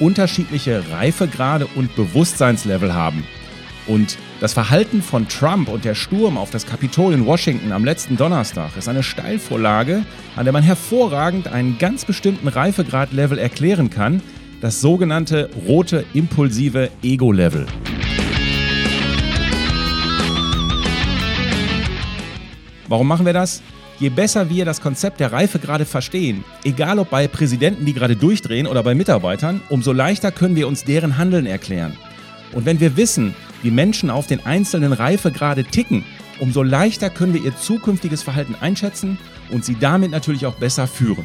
unterschiedliche Reifegrade und Bewusstseinslevel haben. Und das Verhalten von Trump und der Sturm auf das Kapitol in Washington am letzten Donnerstag ist eine Steilvorlage, an der man hervorragend einen ganz bestimmten Reifegradlevel erklären kann, das sogenannte rote impulsive Ego-Level. Warum machen wir das? Je besser wir das Konzept der Reife gerade verstehen, egal ob bei Präsidenten, die gerade durchdrehen oder bei Mitarbeitern, umso leichter können wir uns deren Handeln erklären. Und wenn wir wissen, wie Menschen auf den einzelnen Reifegrade ticken, umso leichter können wir ihr zukünftiges Verhalten einschätzen und sie damit natürlich auch besser führen.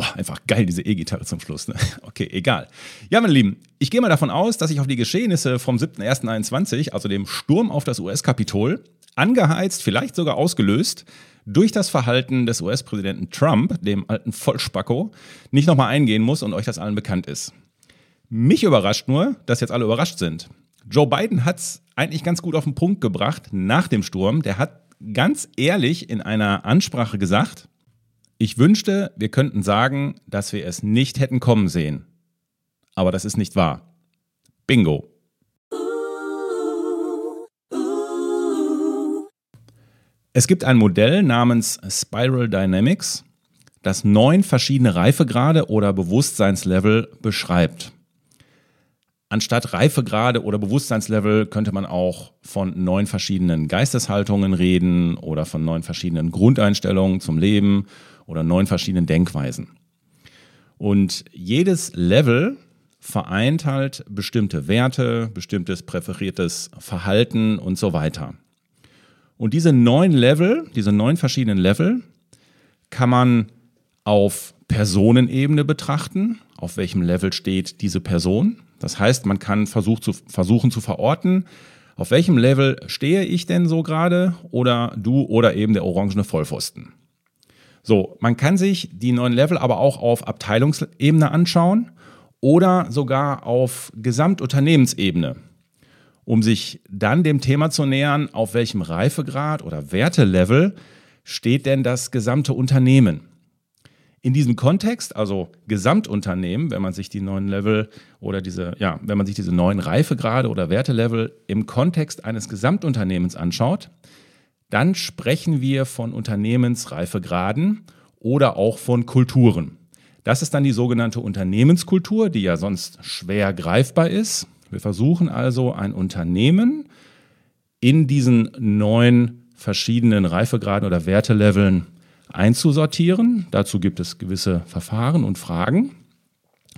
Boah, einfach geil, diese E-Gitarre zum Schluss. Ne? Okay, egal. Ja, meine Lieben, ich gehe mal davon aus, dass ich auf die Geschehnisse vom 7.1.21, also dem Sturm auf das US-Kapitol, angeheizt, vielleicht sogar ausgelöst, durch das Verhalten des US-Präsidenten Trump, dem alten Vollspacko, nicht nochmal eingehen muss und euch das allen bekannt ist. Mich überrascht nur, dass jetzt alle überrascht sind. Joe Biden hat es eigentlich ganz gut auf den Punkt gebracht nach dem Sturm. Der hat ganz ehrlich in einer Ansprache gesagt, ich wünschte, wir könnten sagen, dass wir es nicht hätten kommen sehen. Aber das ist nicht wahr. Bingo. Es gibt ein Modell namens Spiral Dynamics, das neun verschiedene Reifegrade oder Bewusstseinslevel beschreibt. Anstatt Reifegrade oder Bewusstseinslevel könnte man auch von neun verschiedenen Geisteshaltungen reden oder von neun verschiedenen Grundeinstellungen zum Leben oder neun verschiedenen Denkweisen. Und jedes Level vereint halt bestimmte Werte, bestimmtes präferiertes Verhalten und so weiter. Und diese neun Level, diese neun verschiedenen Level, kann man auf Personenebene betrachten, auf welchem Level steht diese Person. Das heißt, man kann versuch zu, versuchen zu verorten, auf welchem Level stehe ich denn so gerade oder du oder eben der orangene Vollpfosten. So, man kann sich die neuen Level aber auch auf Abteilungsebene anschauen oder sogar auf Gesamtunternehmensebene, um sich dann dem Thema zu nähern, auf welchem Reifegrad oder Wertelevel steht denn das gesamte Unternehmen. In diesem Kontext, also Gesamtunternehmen, wenn man sich die neuen Level oder diese, ja, wenn man sich diese neuen Reifegrade oder Wertelevel im Kontext eines Gesamtunternehmens anschaut, dann sprechen wir von Unternehmensreifegraden oder auch von Kulturen. Das ist dann die sogenannte Unternehmenskultur, die ja sonst schwer greifbar ist. Wir versuchen also ein Unternehmen in diesen neun verschiedenen Reifegraden oder Werteleveln einzusortieren. Dazu gibt es gewisse Verfahren und Fragen.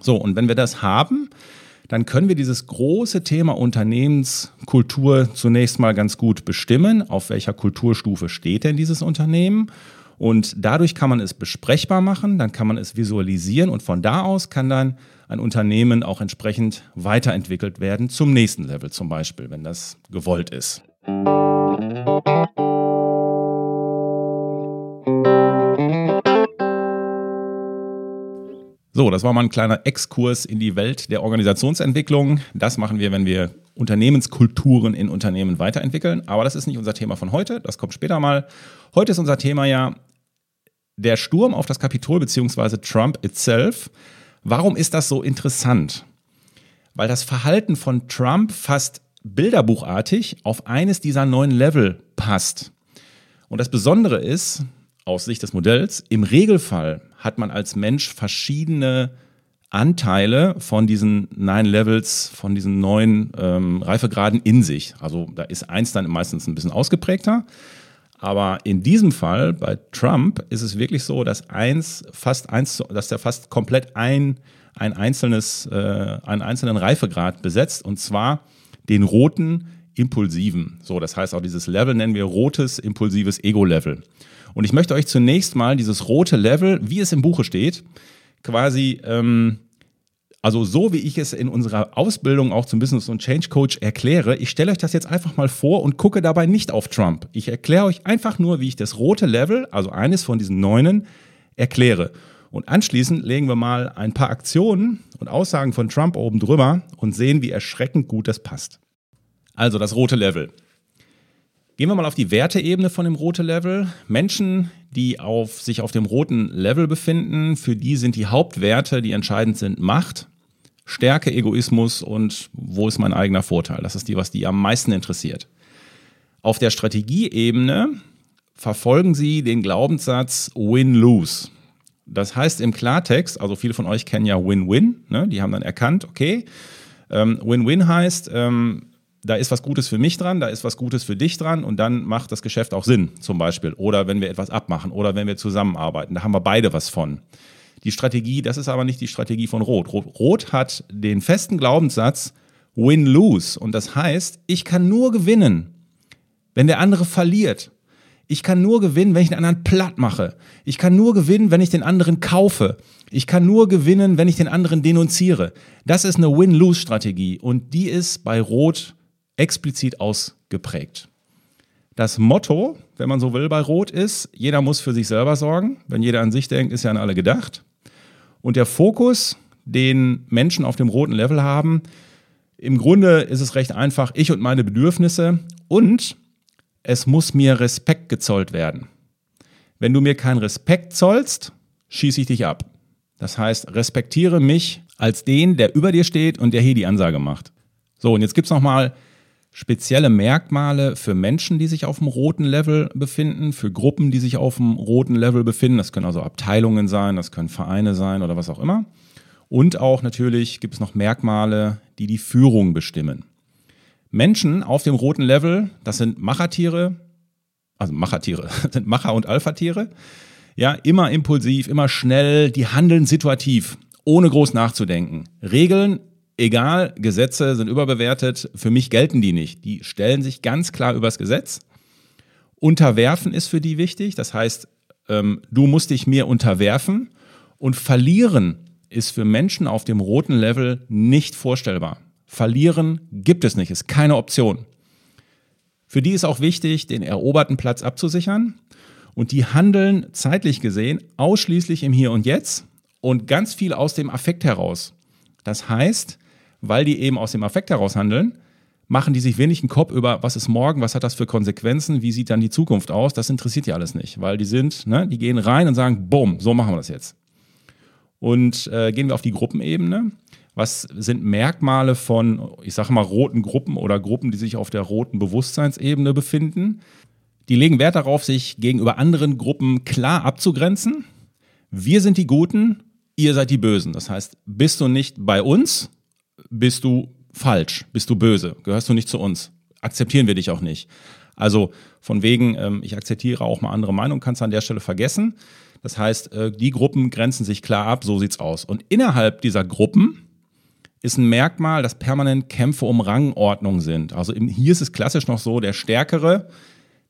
So, und wenn wir das haben, dann können wir dieses große Thema Unternehmenskultur zunächst mal ganz gut bestimmen. Auf welcher Kulturstufe steht denn dieses Unternehmen? Und dadurch kann man es besprechbar machen, dann kann man es visualisieren und von da aus kann dann ein Unternehmen auch entsprechend weiterentwickelt werden zum nächsten Level zum Beispiel, wenn das gewollt ist. So, das war mal ein kleiner Exkurs in die Welt der Organisationsentwicklung. Das machen wir, wenn wir Unternehmenskulturen in Unternehmen weiterentwickeln. Aber das ist nicht unser Thema von heute, das kommt später mal. Heute ist unser Thema ja der Sturm auf das Kapitol bzw. Trump itself. Warum ist das so interessant? Weil das Verhalten von Trump fast bilderbuchartig auf eines dieser neuen Level passt. Und das Besondere ist, aus Sicht des Modells, im Regelfall hat man als Mensch verschiedene Anteile von diesen neun Levels, von diesen neun ähm, Reifegraden in sich. Also da ist eins dann meistens ein bisschen ausgeprägter. Aber in diesem Fall bei Trump ist es wirklich so, dass eins fast eins, dass der fast komplett ein, ein einzelnes, äh, einen einzelnen Reifegrad besetzt und zwar den roten impulsiven. So, das heißt auch dieses Level nennen wir rotes impulsives Ego-Level. Und ich möchte euch zunächst mal dieses rote Level, wie es im Buche steht, quasi, ähm, also so wie ich es in unserer Ausbildung auch zum Business und Change Coach erkläre, ich stelle euch das jetzt einfach mal vor und gucke dabei nicht auf Trump. Ich erkläre euch einfach nur, wie ich das rote Level, also eines von diesen neunen, erkläre. Und anschließend legen wir mal ein paar Aktionen und Aussagen von Trump oben drüber und sehen, wie erschreckend gut das passt. Also das rote Level. Gehen wir mal auf die Werteebene von dem roten Level. Menschen, die auf, sich auf dem roten Level befinden, für die sind die Hauptwerte, die entscheidend sind, Macht, Stärke, Egoismus und wo ist mein eigener Vorteil. Das ist die, was die am meisten interessiert. Auf der Strategieebene verfolgen sie den Glaubenssatz Win-Lose. Das heißt im Klartext, also viele von euch kennen ja Win-Win, ne? die haben dann erkannt, okay, ähm, Win-Win heißt, ähm, da ist was Gutes für mich dran, da ist was Gutes für dich dran und dann macht das Geschäft auch Sinn, zum Beispiel. Oder wenn wir etwas abmachen oder wenn wir zusammenarbeiten, da haben wir beide was von. Die Strategie, das ist aber nicht die Strategie von Rot. Rot hat den festen Glaubenssatz Win-Lose und das heißt, ich kann nur gewinnen, wenn der andere verliert. Ich kann nur gewinnen, wenn ich den anderen platt mache. Ich kann nur gewinnen, wenn ich den anderen kaufe. Ich kann nur gewinnen, wenn ich den anderen denunziere. Das ist eine Win-Lose-Strategie und die ist bei Rot explizit ausgeprägt. Das Motto, wenn man so will, bei Rot ist, jeder muss für sich selber sorgen. Wenn jeder an sich denkt, ist ja an alle gedacht. Und der Fokus, den Menschen auf dem roten Level haben, im Grunde ist es recht einfach, ich und meine Bedürfnisse und es muss mir Respekt gezollt werden. Wenn du mir keinen Respekt zollst, schieße ich dich ab. Das heißt, respektiere mich als den, der über dir steht und der hier die Ansage macht. So, und jetzt gibt es nochmal spezielle Merkmale für Menschen, die sich auf dem roten Level befinden, für Gruppen, die sich auf dem roten Level befinden. Das können also Abteilungen sein, das können Vereine sein oder was auch immer. Und auch natürlich gibt es noch Merkmale, die die Führung bestimmen. Menschen auf dem roten Level, das sind Machertiere, also Machertiere, sind Macher- und Alpha-Tiere. Ja, immer impulsiv, immer schnell, die handeln situativ, ohne groß nachzudenken. Regeln egal, Gesetze sind überbewertet, für mich gelten die nicht. Die stellen sich ganz klar übers Gesetz. Unterwerfen ist für die wichtig, das heißt, ähm, du musst dich mir unterwerfen und verlieren ist für Menschen auf dem roten Level nicht vorstellbar. Verlieren gibt es nicht, ist keine Option. Für die ist auch wichtig, den eroberten Platz abzusichern und die handeln zeitlich gesehen ausschließlich im Hier und Jetzt und ganz viel aus dem Affekt heraus. Das heißt, weil die eben aus dem Affekt heraus handeln, machen die sich wenig einen Kopf über, was ist morgen, was hat das für Konsequenzen, wie sieht dann die Zukunft aus. Das interessiert die alles nicht, weil die sind, ne, die gehen rein und sagen, bumm, so machen wir das jetzt. Und äh, gehen wir auf die Gruppenebene. Was sind Merkmale von, ich sage mal, roten Gruppen oder Gruppen, die sich auf der roten Bewusstseinsebene befinden? Die legen Wert darauf, sich gegenüber anderen Gruppen klar abzugrenzen. Wir sind die Guten, ihr seid die Bösen. Das heißt, bist du nicht bei uns, bist du falsch, bist du böse, gehörst du nicht zu uns. Akzeptieren wir dich auch nicht. Also von wegen, ähm, ich akzeptiere auch mal andere Meinungen, kannst du an der Stelle vergessen. Das heißt, äh, die Gruppen grenzen sich klar ab, so sieht's aus. Und innerhalb dieser Gruppen ist ein Merkmal, dass permanent Kämpfe um Rangordnung sind. Also hier ist es klassisch noch so, der Stärkere,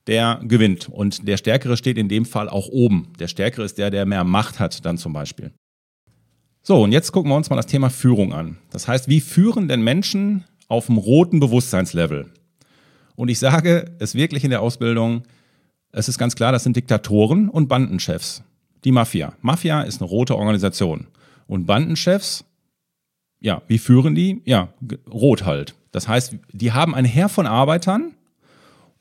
der gewinnt. Und der Stärkere steht in dem Fall auch oben. Der Stärkere ist der, der mehr Macht hat, dann zum Beispiel. So, und jetzt gucken wir uns mal das Thema Führung an. Das heißt, wie führen denn Menschen auf dem roten Bewusstseinslevel? Und ich sage es wirklich in der Ausbildung, es ist ganz klar, das sind Diktatoren und Bandenchefs. Die Mafia. Mafia ist eine rote Organisation. Und Bandenchefs, ja, wie führen die? Ja, rot halt. Das heißt, die haben ein Heer von Arbeitern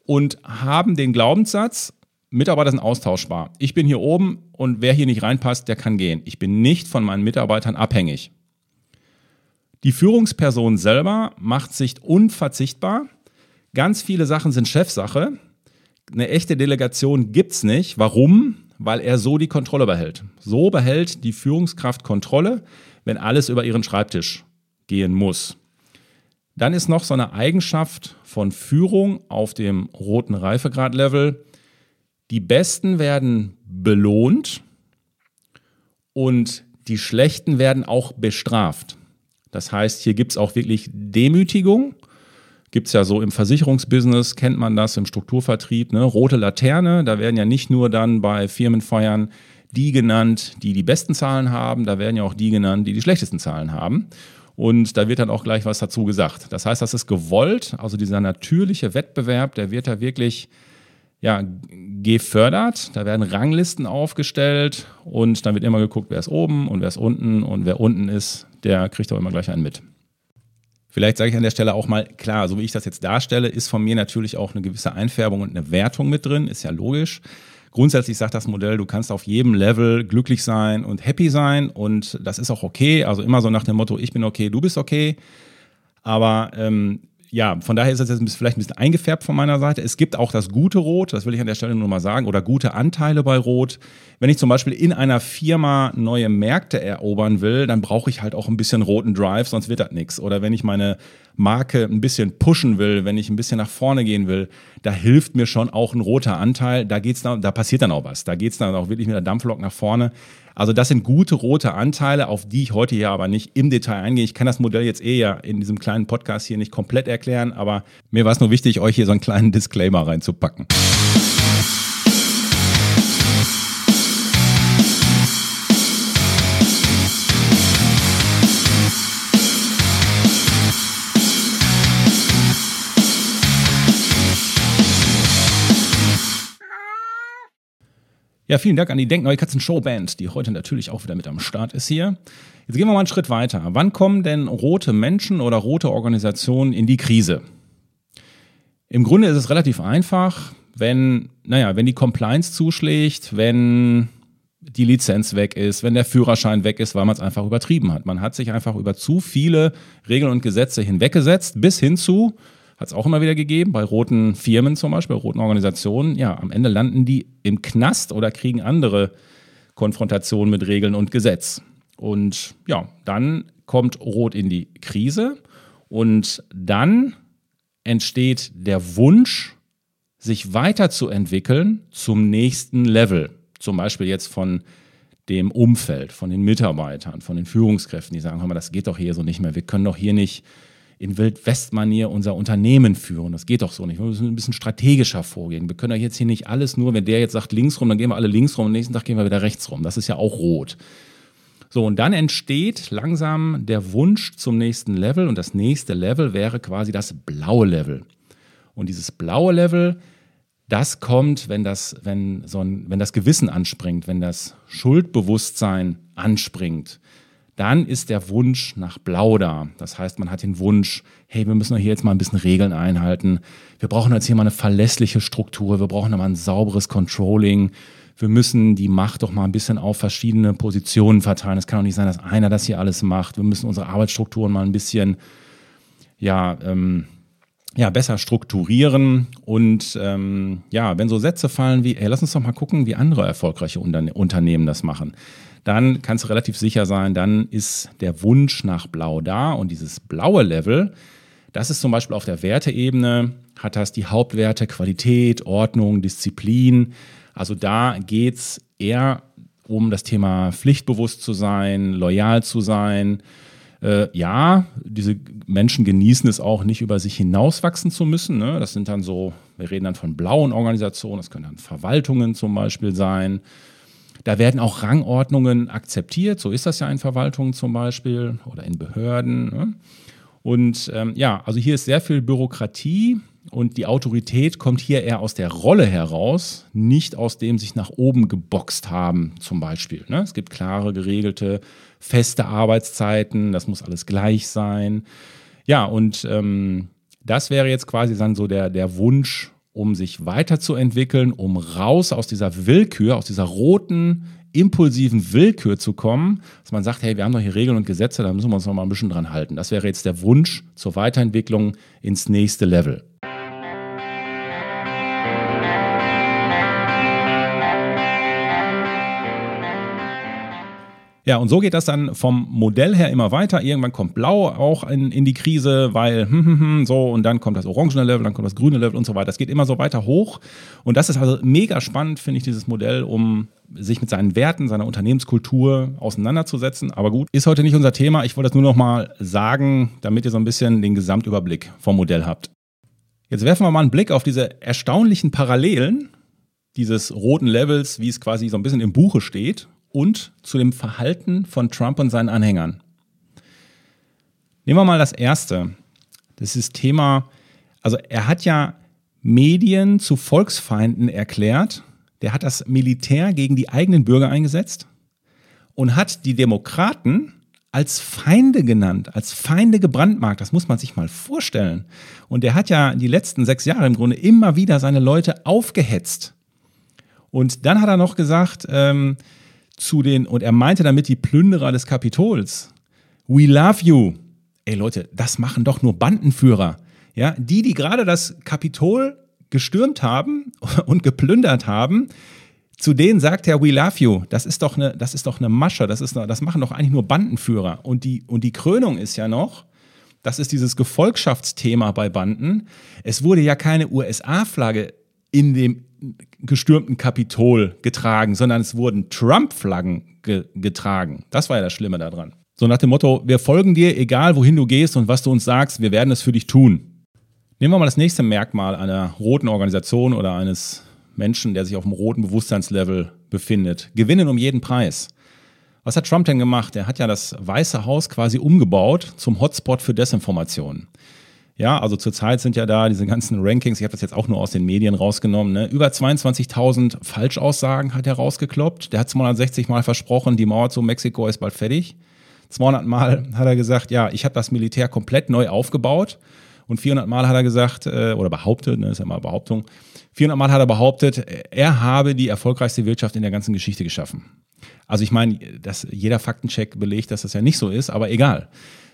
und haben den Glaubenssatz, Mitarbeiter sind austauschbar. Ich bin hier oben und wer hier nicht reinpasst, der kann gehen. Ich bin nicht von meinen Mitarbeitern abhängig. Die Führungsperson selber macht sich unverzichtbar. Ganz viele Sachen sind Chefsache. Eine echte Delegation gibt es nicht. Warum? Weil er so die Kontrolle behält. So behält die Führungskraft Kontrolle, wenn alles über ihren Schreibtisch gehen muss. Dann ist noch so eine Eigenschaft von Führung auf dem roten Reifegrad-Level die Besten werden belohnt und die Schlechten werden auch bestraft. Das heißt, hier gibt es auch wirklich Demütigung. Gibt es ja so im Versicherungsbusiness, kennt man das im Strukturvertrieb, ne? rote Laterne, da werden ja nicht nur dann bei Firmenfeiern die genannt, die die besten Zahlen haben, da werden ja auch die genannt, die die schlechtesten Zahlen haben. Und da wird dann auch gleich was dazu gesagt. Das heißt, das ist gewollt, also dieser natürliche Wettbewerb, der wird da wirklich ja, gefördert. Da werden Ranglisten aufgestellt und dann wird immer geguckt, wer ist oben und wer ist unten und wer unten ist, der kriegt auch immer gleich einen mit. Vielleicht sage ich an der Stelle auch mal, klar, so wie ich das jetzt darstelle, ist von mir natürlich auch eine gewisse Einfärbung und eine Wertung mit drin, ist ja logisch. Grundsätzlich sagt das Modell, du kannst auf jedem Level glücklich sein und happy sein und das ist auch okay. Also immer so nach dem Motto, ich bin okay, du bist okay. Aber ähm, ja, von daher ist das jetzt vielleicht ein bisschen eingefärbt von meiner Seite. Es gibt auch das gute Rot, das will ich an der Stelle nur mal sagen, oder gute Anteile bei Rot. Wenn ich zum Beispiel in einer Firma neue Märkte erobern will, dann brauche ich halt auch ein bisschen roten Drive, sonst wird das nichts. Oder wenn ich meine Marke ein bisschen pushen will, wenn ich ein bisschen nach vorne gehen will, da hilft mir schon auch ein roter Anteil. Da geht's dann, da passiert dann auch was. Da geht's dann auch wirklich mit der Dampflok nach vorne. Also das sind gute rote Anteile, auf die ich heute hier aber nicht im Detail eingehe. Ich kann das Modell jetzt eh ja in diesem kleinen Podcast hier nicht komplett erklären, aber mir war es nur wichtig, euch hier so einen kleinen Disclaimer reinzupacken. Ja, vielen Dank an die Denkneue Katzen Showband, die heute natürlich auch wieder mit am Start ist hier. Jetzt gehen wir mal einen Schritt weiter. Wann kommen denn rote Menschen oder rote Organisationen in die Krise? Im Grunde ist es relativ einfach, wenn, naja, wenn die Compliance zuschlägt, wenn die Lizenz weg ist, wenn der Führerschein weg ist, weil man es einfach übertrieben hat. Man hat sich einfach über zu viele Regeln und Gesetze hinweggesetzt, bis hin zu, hat es auch immer wieder gegeben, bei roten Firmen zum Beispiel, roten Organisationen. Ja, am Ende landen die im Knast oder kriegen andere Konfrontationen mit Regeln und Gesetz. Und ja, dann kommt Rot in die Krise und dann entsteht der Wunsch, sich weiterzuentwickeln zum nächsten Level. Zum Beispiel jetzt von dem Umfeld, von den Mitarbeitern, von den Führungskräften, die sagen, hör mal, das geht doch hier so nicht mehr. Wir können doch hier nicht in Wildwest-Manier unser Unternehmen führen. Das geht doch so nicht. Wir müssen ein bisschen strategischer vorgehen. Wir können doch jetzt hier nicht alles nur, wenn der jetzt sagt links rum, dann gehen wir alle links rum, am nächsten Tag gehen wir wieder rechts rum. Das ist ja auch rot. So, und dann entsteht langsam der Wunsch zum nächsten Level und das nächste Level wäre quasi das blaue Level. Und dieses blaue Level, das kommt, wenn das, wenn so ein, wenn das Gewissen anspringt, wenn das Schuldbewusstsein anspringt dann ist der Wunsch nach Blau da. Das heißt, man hat den Wunsch, hey, wir müssen doch hier jetzt mal ein bisschen Regeln einhalten. Wir brauchen jetzt hier mal eine verlässliche Struktur. Wir brauchen mal ein sauberes Controlling. Wir müssen die Macht doch mal ein bisschen auf verschiedene Positionen verteilen. Es kann doch nicht sein, dass einer das hier alles macht. Wir müssen unsere Arbeitsstrukturen mal ein bisschen, ja, ähm, ja, besser strukturieren. Und ähm, ja, wenn so Sätze fallen wie, hey, lass uns doch mal gucken, wie andere erfolgreiche Unternehmen das machen dann kannst du relativ sicher sein, dann ist der Wunsch nach Blau da und dieses blaue Level, das ist zum Beispiel auf der Werteebene, hat das die Hauptwerte Qualität, Ordnung, Disziplin. Also da geht es eher um das Thema pflichtbewusst zu sein, loyal zu sein. Äh, ja, diese Menschen genießen es auch nicht, über sich hinauswachsen zu müssen. Ne? Das sind dann so, wir reden dann von blauen Organisationen, das können dann Verwaltungen zum Beispiel sein. Da werden auch Rangordnungen akzeptiert. So ist das ja in Verwaltungen zum Beispiel oder in Behörden. Ne? Und ähm, ja, also hier ist sehr viel Bürokratie und die Autorität kommt hier eher aus der Rolle heraus, nicht aus dem sich nach oben geboxt haben zum Beispiel. Ne? Es gibt klare, geregelte, feste Arbeitszeiten, das muss alles gleich sein. Ja, und ähm, das wäre jetzt quasi dann so der, der Wunsch um sich weiterzuentwickeln, um raus aus dieser Willkür, aus dieser roten, impulsiven Willkür zu kommen, dass man sagt, hey, wir haben doch hier Regeln und Gesetze, da müssen wir uns noch mal ein bisschen dran halten. Das wäre jetzt der Wunsch zur Weiterentwicklung ins nächste Level. Ja, und so geht das dann vom Modell her immer weiter. Irgendwann kommt Blau auch in, in die Krise, weil hm, hm, hm, so und dann kommt das orangene Level, dann kommt das grüne Level und so weiter. Das geht immer so weiter hoch. Und das ist also mega spannend, finde ich, dieses Modell, um sich mit seinen Werten, seiner Unternehmenskultur auseinanderzusetzen. Aber gut, ist heute nicht unser Thema. Ich wollte das nur noch mal sagen, damit ihr so ein bisschen den Gesamtüberblick vom Modell habt. Jetzt werfen wir mal einen Blick auf diese erstaunlichen Parallelen dieses roten Levels, wie es quasi so ein bisschen im Buche steht, und zu dem Verhalten von Trump und seinen Anhängern. Nehmen wir mal das erste. Das ist Thema, also er hat ja Medien zu Volksfeinden erklärt. Der hat das Militär gegen die eigenen Bürger eingesetzt und hat die Demokraten als Feinde genannt, als Feinde gebrandmarkt. Das muss man sich mal vorstellen. Und der hat ja die letzten sechs Jahre im Grunde immer wieder seine Leute aufgehetzt. Und dann hat er noch gesagt, ähm, zu den, und er meinte damit die Plünderer des Kapitols, we love you. Ey Leute, das machen doch nur Bandenführer. Ja, die, die gerade das Kapitol gestürmt haben und geplündert haben, zu denen sagt er, we love you. Das ist doch eine, das ist doch eine Masche. Das ist, das machen doch eigentlich nur Bandenführer. Und die, und die Krönung ist ja noch, das ist dieses Gefolgschaftsthema bei Banden. Es wurde ja keine USA-Flagge in dem gestürmten Kapitol getragen, sondern es wurden Trump-Flaggen ge getragen. Das war ja das Schlimme daran. So nach dem Motto, wir folgen dir, egal wohin du gehst und was du uns sagst, wir werden es für dich tun. Nehmen wir mal das nächste Merkmal einer roten Organisation oder eines Menschen, der sich auf dem roten Bewusstseinslevel befindet. Gewinnen um jeden Preis. Was hat Trump denn gemacht? Er hat ja das Weiße Haus quasi umgebaut zum Hotspot für Desinformation. Ja, also zurzeit sind ja da diese ganzen Rankings, ich habe das jetzt auch nur aus den Medien rausgenommen, ne? über 22.000 Falschaussagen hat er rausgekloppt. Der hat 260 Mal versprochen, die Mauer zu Mexiko ist bald fertig. 200 Mal hat er gesagt, ja, ich habe das Militär komplett neu aufgebaut. Und 400 Mal hat er gesagt, äh, oder behauptet, ne, ist ja mal Behauptung, 400 Mal hat er behauptet, er habe die erfolgreichste Wirtschaft in der ganzen Geschichte geschaffen. Also ich meine, dass jeder Faktencheck belegt, dass das ja nicht so ist, aber egal.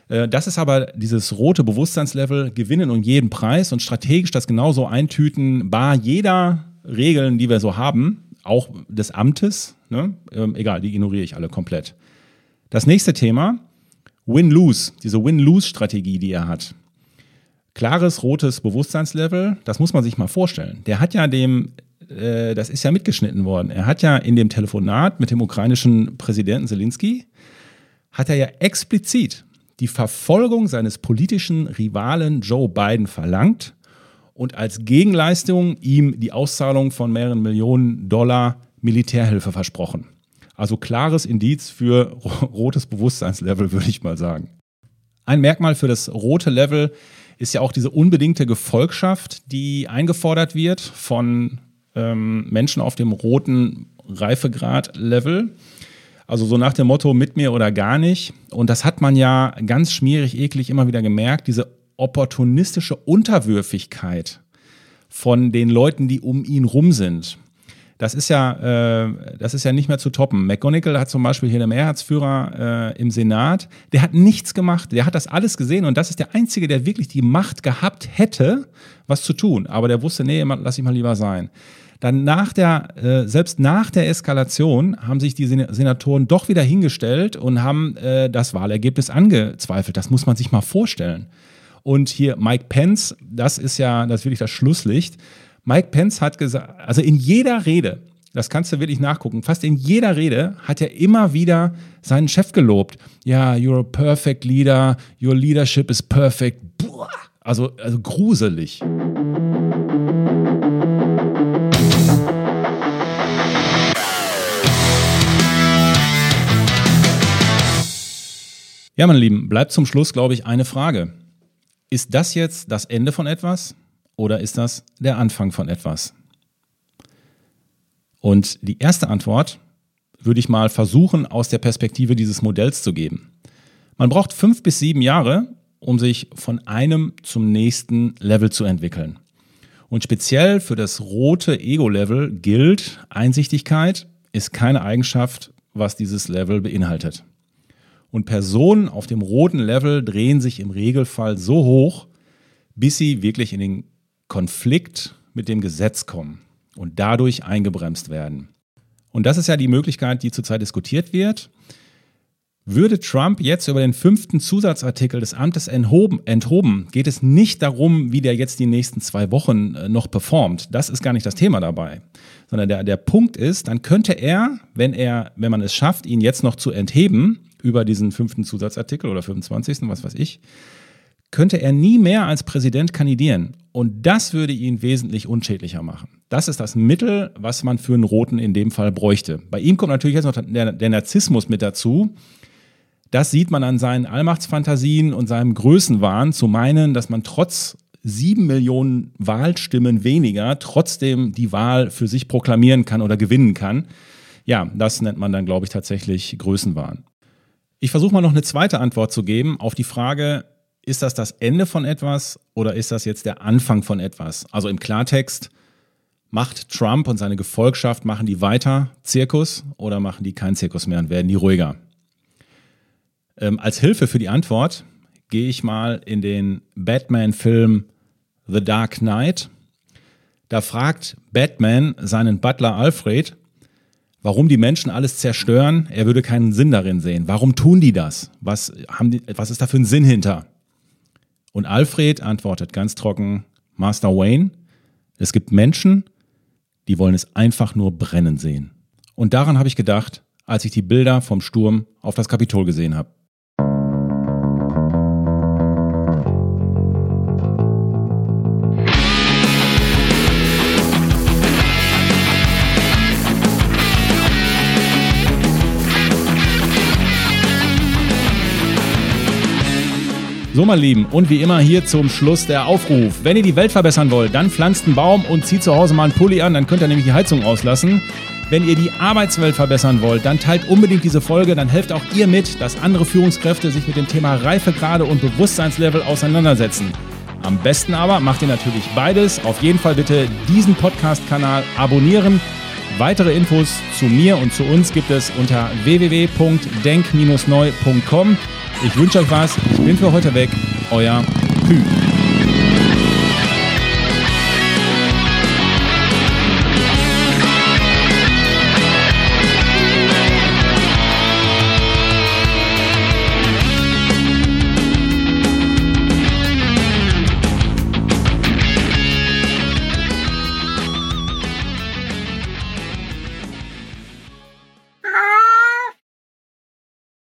Äh, das ist aber dieses rote Bewusstseinslevel, gewinnen um jeden Preis und strategisch das genauso eintüten, bar jeder Regeln, die wir so haben, auch des Amtes, ne? ähm, egal, die ignoriere ich alle komplett. Das nächste Thema, Win-Lose, diese Win-Lose-Strategie, die er hat klares rotes Bewusstseinslevel, das muss man sich mal vorstellen. Der hat ja dem, äh, das ist ja mitgeschnitten worden, er hat ja in dem Telefonat mit dem ukrainischen Präsidenten Zelensky, hat er ja explizit die Verfolgung seines politischen Rivalen Joe Biden verlangt und als Gegenleistung ihm die Auszahlung von mehreren Millionen Dollar Militärhilfe versprochen. Also klares Indiz für rotes Bewusstseinslevel, würde ich mal sagen. Ein Merkmal für das rote Level ist ja auch diese unbedingte Gefolgschaft, die eingefordert wird von ähm, Menschen auf dem roten Reifegrad-Level. Also so nach dem Motto mit mir oder gar nicht. Und das hat man ja ganz schmierig, eklig immer wieder gemerkt, diese opportunistische Unterwürfigkeit von den Leuten, die um ihn rum sind das ist ja, äh, das ist ja nicht mehr zu toppen. McGonigal hat zum Beispiel hier den Mehrheitsführer äh, im Senat, der hat nichts gemacht, der hat das alles gesehen und das ist der Einzige, der wirklich die Macht gehabt hätte, was zu tun. Aber der wusste, nee, lass ich mal lieber sein. Dann nach der, äh, selbst nach der Eskalation haben sich die Senatoren doch wieder hingestellt und haben äh, das Wahlergebnis angezweifelt. Das muss man sich mal vorstellen. Und hier Mike Pence, das ist ja, das ist wirklich das Schlusslicht. Mike Pence hat gesagt, also in jeder Rede, das kannst du wirklich nachgucken, fast in jeder Rede hat er immer wieder seinen Chef gelobt. Ja, you're a perfect leader, your leadership is perfect. Boah, also, also gruselig. Ja, meine Lieben, bleibt zum Schluss, glaube ich, eine Frage. Ist das jetzt das Ende von etwas? oder ist das der Anfang von etwas? Und die erste Antwort würde ich mal versuchen, aus der Perspektive dieses Modells zu geben. Man braucht fünf bis sieben Jahre, um sich von einem zum nächsten Level zu entwickeln. Und speziell für das rote Ego-Level gilt, Einsichtigkeit ist keine Eigenschaft, was dieses Level beinhaltet. Und Personen auf dem roten Level drehen sich im Regelfall so hoch, bis sie wirklich in den Konflikt mit dem Gesetz kommen und dadurch eingebremst werden. Und das ist ja die Möglichkeit, die zurzeit diskutiert wird. Würde Trump jetzt über den fünften Zusatzartikel des Amtes enthoben, enthoben, geht es nicht darum, wie der jetzt die nächsten zwei Wochen äh, noch performt. Das ist gar nicht das Thema dabei. Sondern der, der Punkt ist, dann könnte er, wenn er, wenn man es schafft, ihn jetzt noch zu entheben, über diesen fünften Zusatzartikel oder 25., was weiß ich, könnte er nie mehr als Präsident kandidieren. Und das würde ihn wesentlich unschädlicher machen. Das ist das Mittel, was man für einen Roten in dem Fall bräuchte. Bei ihm kommt natürlich jetzt noch der, der Narzissmus mit dazu. Das sieht man an seinen Allmachtsfantasien und seinem Größenwahn, zu meinen, dass man trotz sieben Millionen Wahlstimmen weniger trotzdem die Wahl für sich proklamieren kann oder gewinnen kann. Ja, das nennt man dann, glaube ich, tatsächlich Größenwahn. Ich versuche mal noch eine zweite Antwort zu geben auf die Frage, ist das das Ende von etwas oder ist das jetzt der Anfang von etwas? Also im Klartext, macht Trump und seine Gefolgschaft, machen die weiter Zirkus oder machen die keinen Zirkus mehr und werden die ruhiger? Ähm, als Hilfe für die Antwort gehe ich mal in den Batman-Film The Dark Knight. Da fragt Batman seinen Butler Alfred, warum die Menschen alles zerstören. Er würde keinen Sinn darin sehen. Warum tun die das? Was, haben die, was ist da für ein Sinn hinter? Und Alfred antwortet ganz trocken, Master Wayne, es gibt Menschen, die wollen es einfach nur brennen sehen. Und daran habe ich gedacht, als ich die Bilder vom Sturm auf das Kapitol gesehen habe. So, mein Lieben, und wie immer hier zum Schluss der Aufruf. Wenn ihr die Welt verbessern wollt, dann pflanzt einen Baum und zieht zu Hause mal einen Pulli an, dann könnt ihr nämlich die Heizung auslassen. Wenn ihr die Arbeitswelt verbessern wollt, dann teilt unbedingt diese Folge, dann helft auch ihr mit, dass andere Führungskräfte sich mit dem Thema Reifegrade und Bewusstseinslevel auseinandersetzen. Am besten aber macht ihr natürlich beides. Auf jeden Fall bitte diesen Podcast-Kanal abonnieren. Weitere Infos zu mir und zu uns gibt es unter www.denk-neu.com. Ich wünsche euch was. Ich bin für heute weg. Euer Pü.